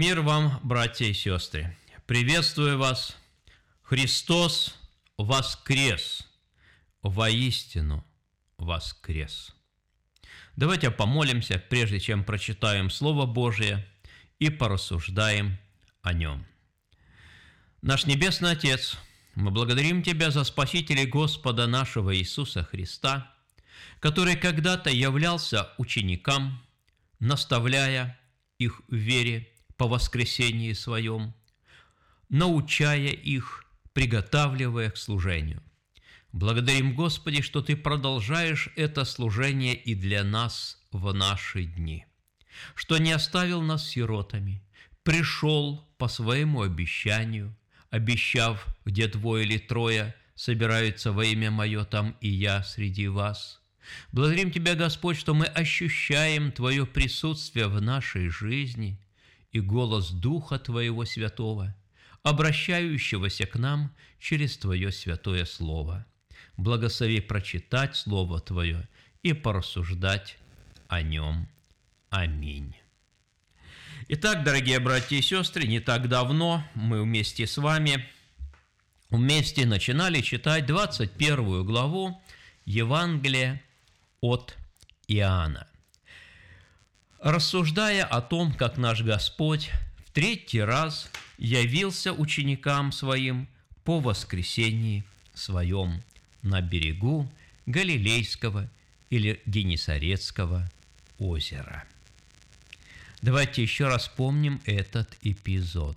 Мир вам, братья и сестры! Приветствую вас! Христос воскрес! Воистину воскрес! Давайте помолимся, прежде чем прочитаем Слово Божие и порассуждаем о нем. Наш Небесный Отец, мы благодарим Тебя за Спасителя Господа нашего Иисуса Христа, который когда-то являлся ученикам, наставляя их в вере по воскресении своем, научая их, приготавливая к служению. Благодарим, Господи, что Ты продолжаешь это служение и для нас в наши дни, что не оставил нас сиротами, пришел по своему обещанию, обещав, где двое или трое собираются во имя Мое, там и я среди вас. Благодарим Тебя, Господь, что мы ощущаем Твое присутствие в нашей жизни – и голос Духа Твоего Святого, обращающегося к нам через Твое святое Слово. Благослови прочитать Слово Твое и порассуждать о нем. Аминь. Итак, дорогие братья и сестры, не так давно мы вместе с вами вместе начинали читать 21 главу Евангелия от Иоанна рассуждая о том, как наш Господь в третий раз явился ученикам своим по воскресении своем на берегу Галилейского или Генесарецкого озера. Давайте еще раз помним этот эпизод.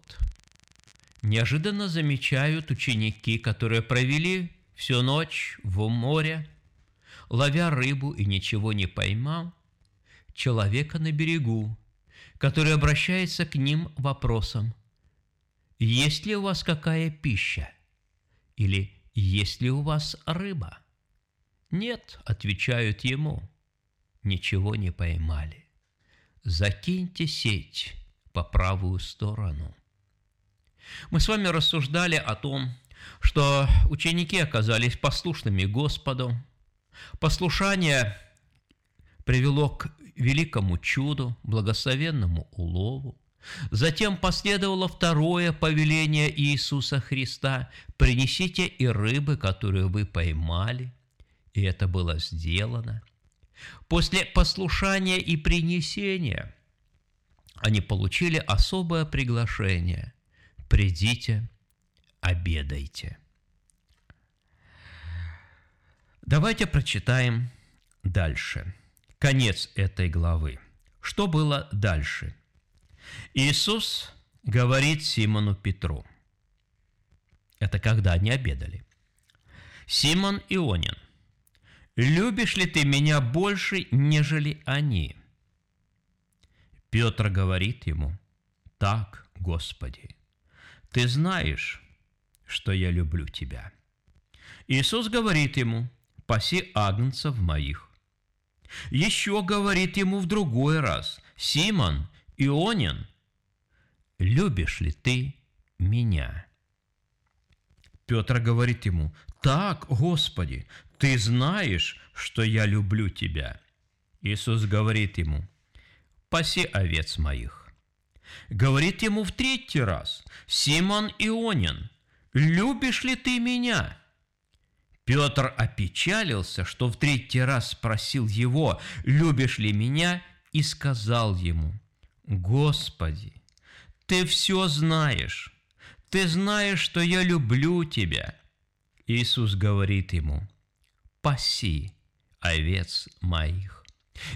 Неожиданно замечают ученики, которые провели всю ночь в море, ловя рыбу и ничего не поймал, человека на берегу, который обращается к ним вопросом «Есть ли у вас какая пища?» или «Есть ли у вас рыба?» «Нет», – отвечают ему, – «ничего не поймали. Закиньте сеть по правую сторону». Мы с вами рассуждали о том, что ученики оказались послушными Господу. Послушание привело к великому чуду, благословенному улову. Затем последовало второе повеление Иисуса Христа – «Принесите и рыбы, которые вы поймали». И это было сделано. После послушания и принесения они получили особое приглашение – «Придите, обедайте». Давайте прочитаем дальше – конец этой главы. Что было дальше? Иисус говорит Симону Петру. Это когда они обедали. Симон Ионин, любишь ли ты меня больше, нежели они? Петр говорит ему, так, Господи, ты знаешь, что я люблю тебя. Иисус говорит ему, паси агнцев моих. Еще говорит ему в другой раз, «Симон, Ионин, любишь ли ты меня?» Петр говорит ему, «Так, Господи, ты знаешь, что я люблю тебя». Иисус говорит ему, «Паси овец моих». Говорит ему в третий раз, «Симон Ионин, любишь ли ты меня?» Петр опечалился, что в третий раз спросил его, «Любишь ли меня?» и сказал ему, «Господи, ты все знаешь, ты знаешь, что я люблю тебя». Иисус говорит ему, «Паси овец моих».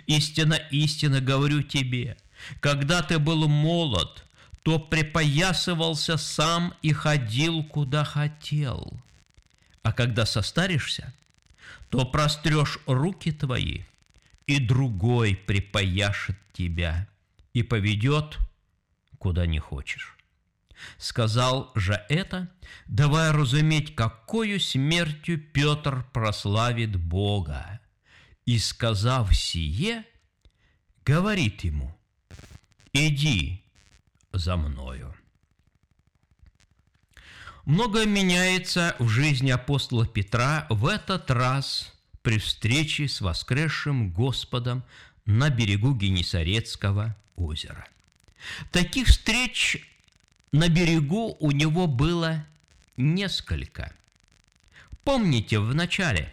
Истинно, истинно говорю тебе, когда ты был молод, то припоясывался сам и ходил, куда хотел – а когда состаришься, то прострешь руки твои, и другой припаяшет тебя и поведет, куда не хочешь. Сказал же это, давая разуметь, какую смертью Петр прославит Бога. И, сказав сие, говорит ему, «Иди за мною». Многое меняется в жизни апостола Петра в этот раз при встрече с воскресшим Господом на берегу Генесарецкого озера. Таких встреч на берегу у него было несколько. Помните, в начале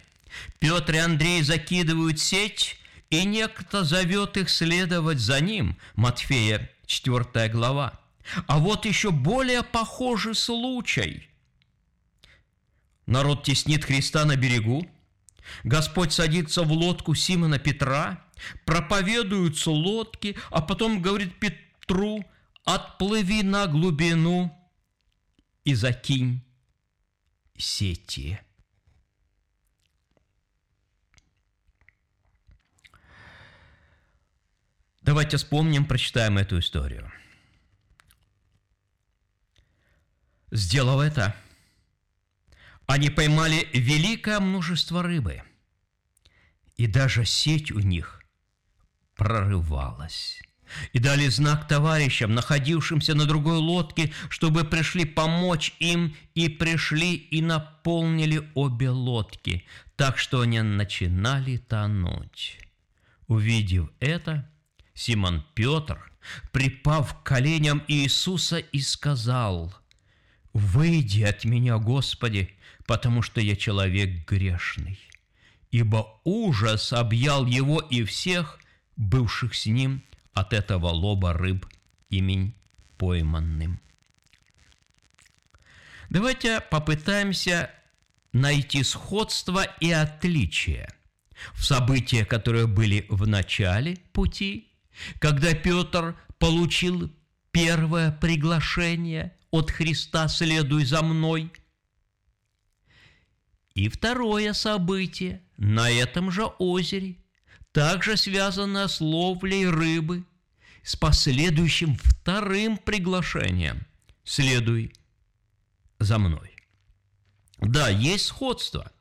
Петр и Андрей закидывают сеть, и некто зовет их следовать за ним, Матфея 4 глава. А вот еще более похожий случай. Народ теснит Христа на берегу, Господь садится в лодку Симона Петра, проповедуются лодки, а потом говорит Петру, отплыви на глубину и закинь сети. Давайте вспомним, прочитаем эту историю. Сделав это, они поймали великое множество рыбы, и даже сеть у них прорывалась. И дали знак товарищам, находившимся на другой лодке, чтобы пришли помочь им, и пришли и наполнили обе лодки, так что они начинали тонуть. Увидев это, Симон Петр, припав к коленям Иисуса, и сказал, «Выйди от меня, Господи, потому что я человек грешный». Ибо ужас объял его и всех, бывших с ним от этого лоба рыб имень пойманным. Давайте попытаемся найти сходство и отличие в событиях, которые были в начале пути, когда Петр получил первое приглашение от Христа «Следуй за мной», и второе событие на этом же озере, также связанное с ловлей рыбы, с последующим вторым приглашением «Следуй за мной». Да, есть сходство.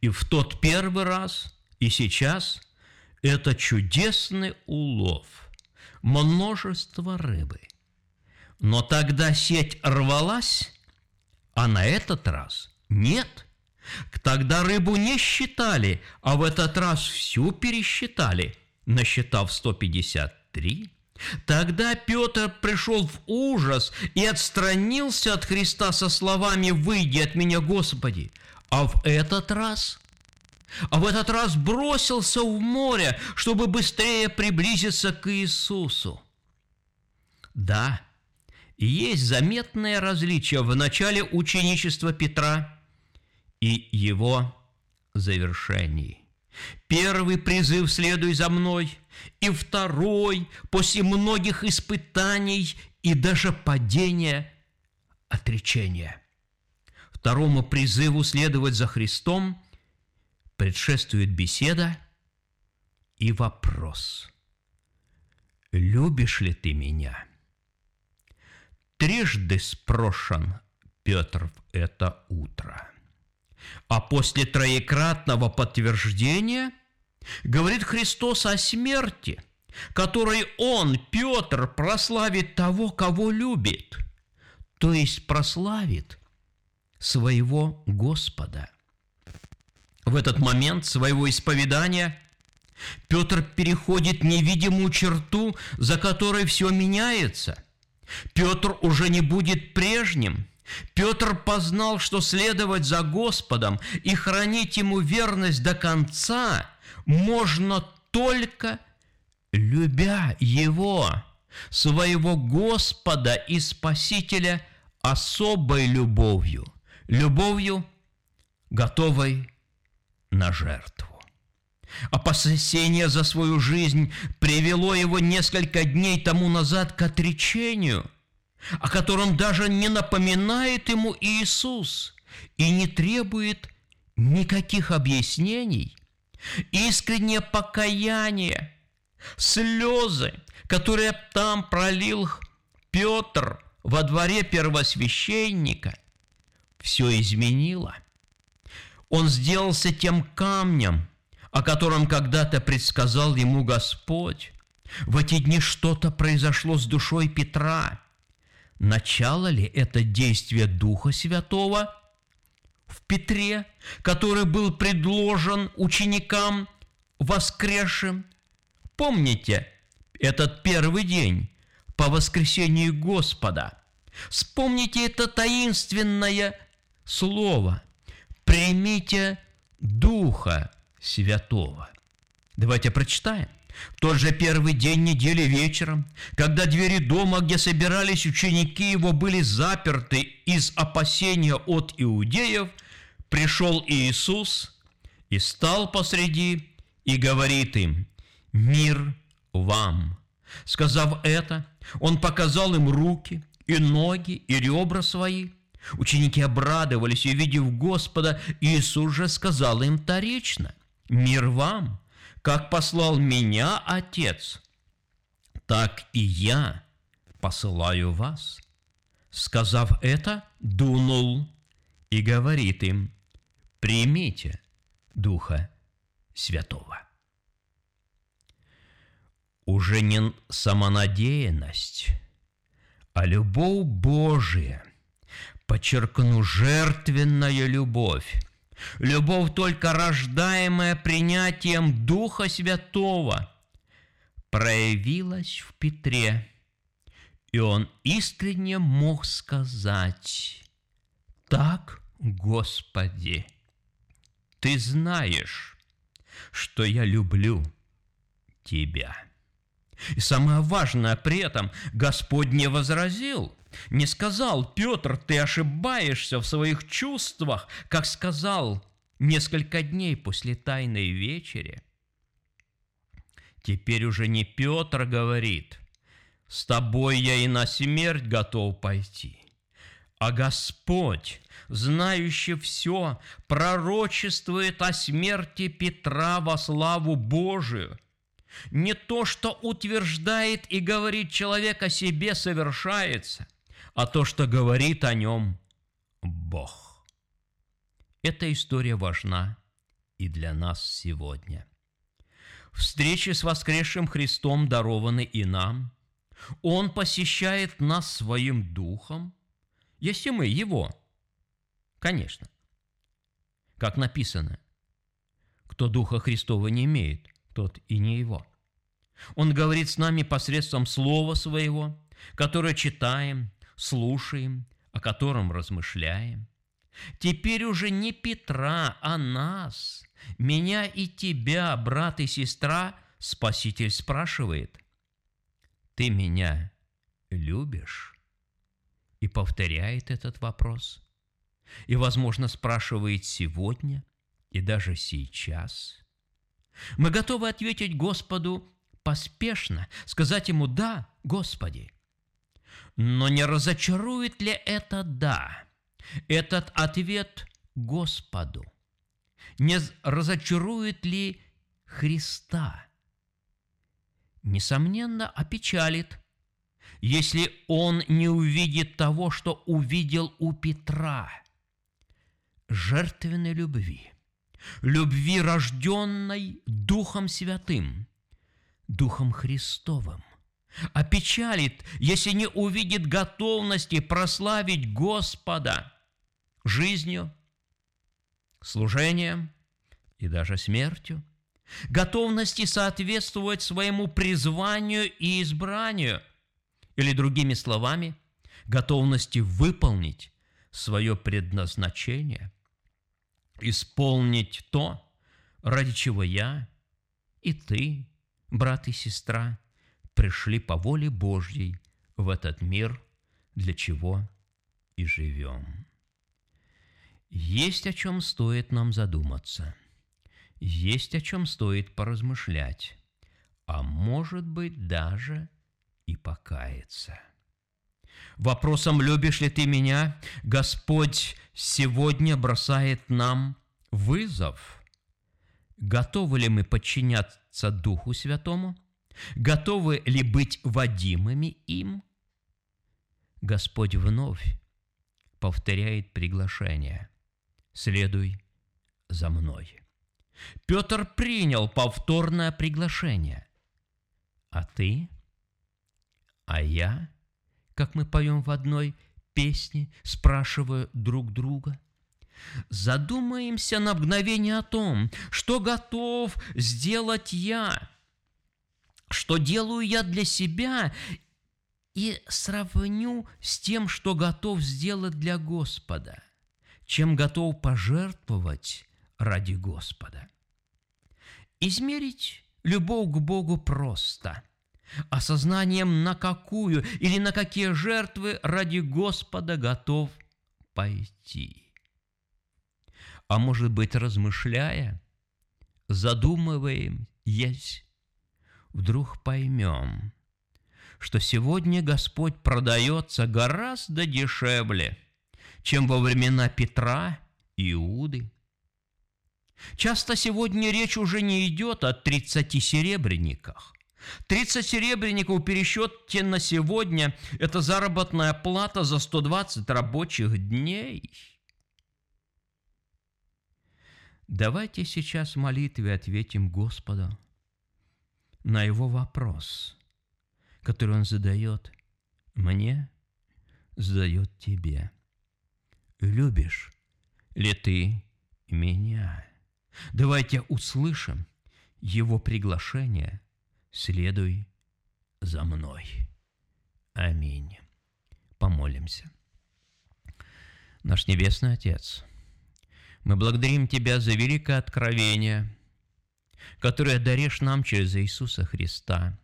И в тот первый раз, и сейчас это чудесный улов, множество рыбы. Но тогда сеть рвалась, а на этот раз нет – Тогда рыбу не считали, а в этот раз всю пересчитали, насчитав 153. Тогда Петр пришел в ужас и отстранился от Христа со словами «Выйди от меня, Господи!» А в этот раз а в этот раз бросился в море, чтобы быстрее приблизиться к Иисусу. Да, есть заметное различие в начале ученичества Петра и его завершении. Первый призыв «Следуй за мной», и второй после многих испытаний и даже падения отречения. Второму призыву следовать за Христом предшествует беседа и вопрос. «Любишь ли ты меня?» Трижды спрошен Петр в это утро – а после троекратного подтверждения говорит Христос о смерти, которой Он, Петр, прославит того, кого любит, то есть прославит своего Господа. В этот момент своего исповедания Петр переходит невидимую черту, за которой все меняется. Петр уже не будет прежним – Петр познал, что следовать за Господом и хранить Ему верность до конца можно только любя Его, своего Господа и Спасителя особой любовью, любовью, готовой на жертву. Опасение за свою жизнь привело его несколько дней тому назад к отречению – о котором даже не напоминает ему Иисус и не требует никаких объяснений, искреннее покаяние, слезы, которые там пролил Петр во дворе первосвященника, все изменило. Он сделался тем камнем, о котором когда-то предсказал ему Господь. В эти дни что-то произошло с душой Петра – Начало ли это действие Духа Святого в Петре, который был предложен ученикам воскресшим? Помните этот первый день по воскресении Господа. Вспомните это таинственное слово. Примите Духа Святого. Давайте прочитаем. В тот же первый день недели вечером, когда двери дома, где собирались ученики его, были заперты из опасения от иудеев, пришел Иисус и стал посреди и говорит им, «Мир вам!» Сказав это, он показал им руки и ноги и ребра свои. Ученики обрадовались, увидев Господа, Иисус же сказал им тарично, «Мир вам! Как послал меня Отец, так и я посылаю вас». Сказав это, дунул и говорит им, «Примите Духа Святого» уже не самонадеянность, а любовь Божия, подчеркну, жертвенная любовь, любовь только рождаемая принятием Духа Святого, проявилась в Петре, и он искренне мог сказать, «Так, Господи, Ты знаешь, что я люблю Тебя». И самое важное при этом, Господь не возразил, не сказал, Петр, ты ошибаешься в своих чувствах, как сказал несколько дней после Тайной вечери. Теперь уже не Петр говорит, с тобой я и на смерть готов пойти, а Господь, знающий все, пророчествует о смерти Петра во славу Божию – не то, что утверждает и говорит человек о себе, совершается, а то, что говорит о нем Бог. Эта история важна и для нас сегодня. Встречи с воскресшим Христом дарованы и нам. Он посещает нас своим духом, если мы Его. Конечно. Как написано, кто Духа Христова не имеет, тот и не его. Он говорит с нами посредством Слова Своего, которое читаем, слушаем, о котором размышляем. Теперь уже не Петра, а нас, меня и тебя, брат и сестра, Спаситель спрашивает, «Ты меня любишь?» И повторяет этот вопрос. И, возможно, спрашивает сегодня и даже сейчас – мы готовы ответить Господу поспешно, сказать Ему «Да, Господи». Но не разочарует ли это «да» этот ответ Господу? Не разочарует ли Христа? Несомненно, опечалит, если он не увидит того, что увидел у Петра – жертвенной любви – любви, рожденной Духом Святым, Духом Христовым. Опечалит, если не увидит готовности прославить Господа жизнью, служением и даже смертью, готовности соответствовать своему призванию и избранию, или другими словами, готовности выполнить свое предназначение – исполнить то, ради чего я и ты, брат и сестра, пришли по воле Божьей в этот мир, для чего и живем. Есть о чем стоит нам задуматься, есть о чем стоит поразмышлять, а может быть даже и покаяться – Вопросом «любишь ли ты меня?» Господь сегодня бросает нам вызов. Готовы ли мы подчиняться Духу Святому? Готовы ли быть водимыми им? Господь вновь повторяет приглашение. «Следуй за мной». Петр принял повторное приглашение. А ты? А я? как мы поем в одной песне, спрашивая друг друга. Задумаемся на мгновение о том, что готов сделать я, что делаю я для себя и сравню с тем, что готов сделать для Господа, чем готов пожертвовать ради Господа. Измерить любовь к Богу просто, осознанием на какую или на какие жертвы ради Господа готов пойти. А может быть, размышляя, задумываем, есть, вдруг поймем, что сегодня Господь продается гораздо дешевле, чем во времена Петра и Иуды. Часто сегодня речь уже не идет о 30 серебряниках. 30 серебряников в пересчете на сегодня – это заработная плата за 120 рабочих дней. Давайте сейчас в молитве ответим Господу на Его вопрос, который Он задает мне, задает тебе. Любишь ли ты меня? Давайте услышим Его приглашение «Следуй за мной». Аминь. Помолимся. Наш Небесный Отец, мы благодарим Тебя за великое откровение, которое даришь нам через Иисуса Христа,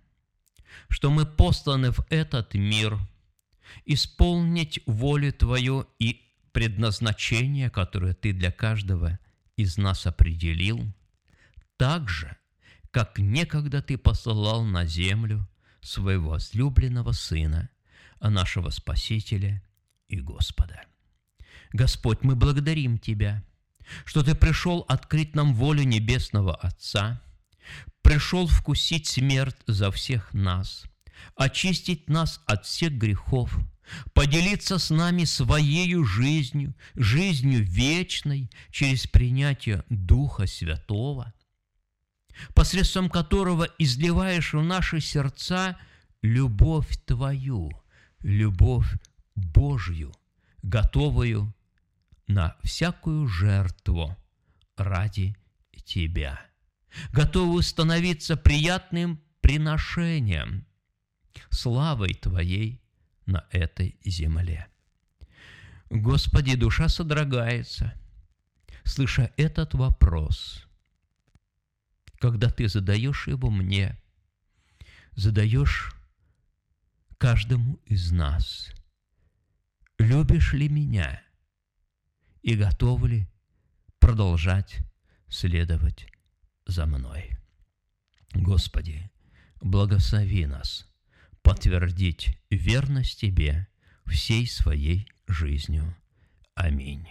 что мы посланы в этот мир исполнить волю Твою и предназначение, которое Ты для каждого из нас определил, так же, как некогда Ты посылал на землю своего возлюбленного Сына, а нашего Спасителя и Господа. Господь, мы благодарим Тебя, что Ты пришел открыть нам волю Небесного Отца, пришел вкусить смерть за всех нас, очистить нас от всех грехов – поделиться с нами своей жизнью, жизнью вечной через принятие Духа Святого, посредством которого изливаешь в наши сердца любовь Твою, любовь Божью, готовую на всякую жертву ради Тебя, готовую становиться приятным приношением, славой Твоей на этой земле. Господи, душа содрогается, слыша этот вопрос, когда ты задаешь его мне, задаешь каждому из нас. Любишь ли меня и готов ли продолжать следовать за мной? Господи, благослови нас – подтвердить верность Тебе всей своей жизнью. Аминь.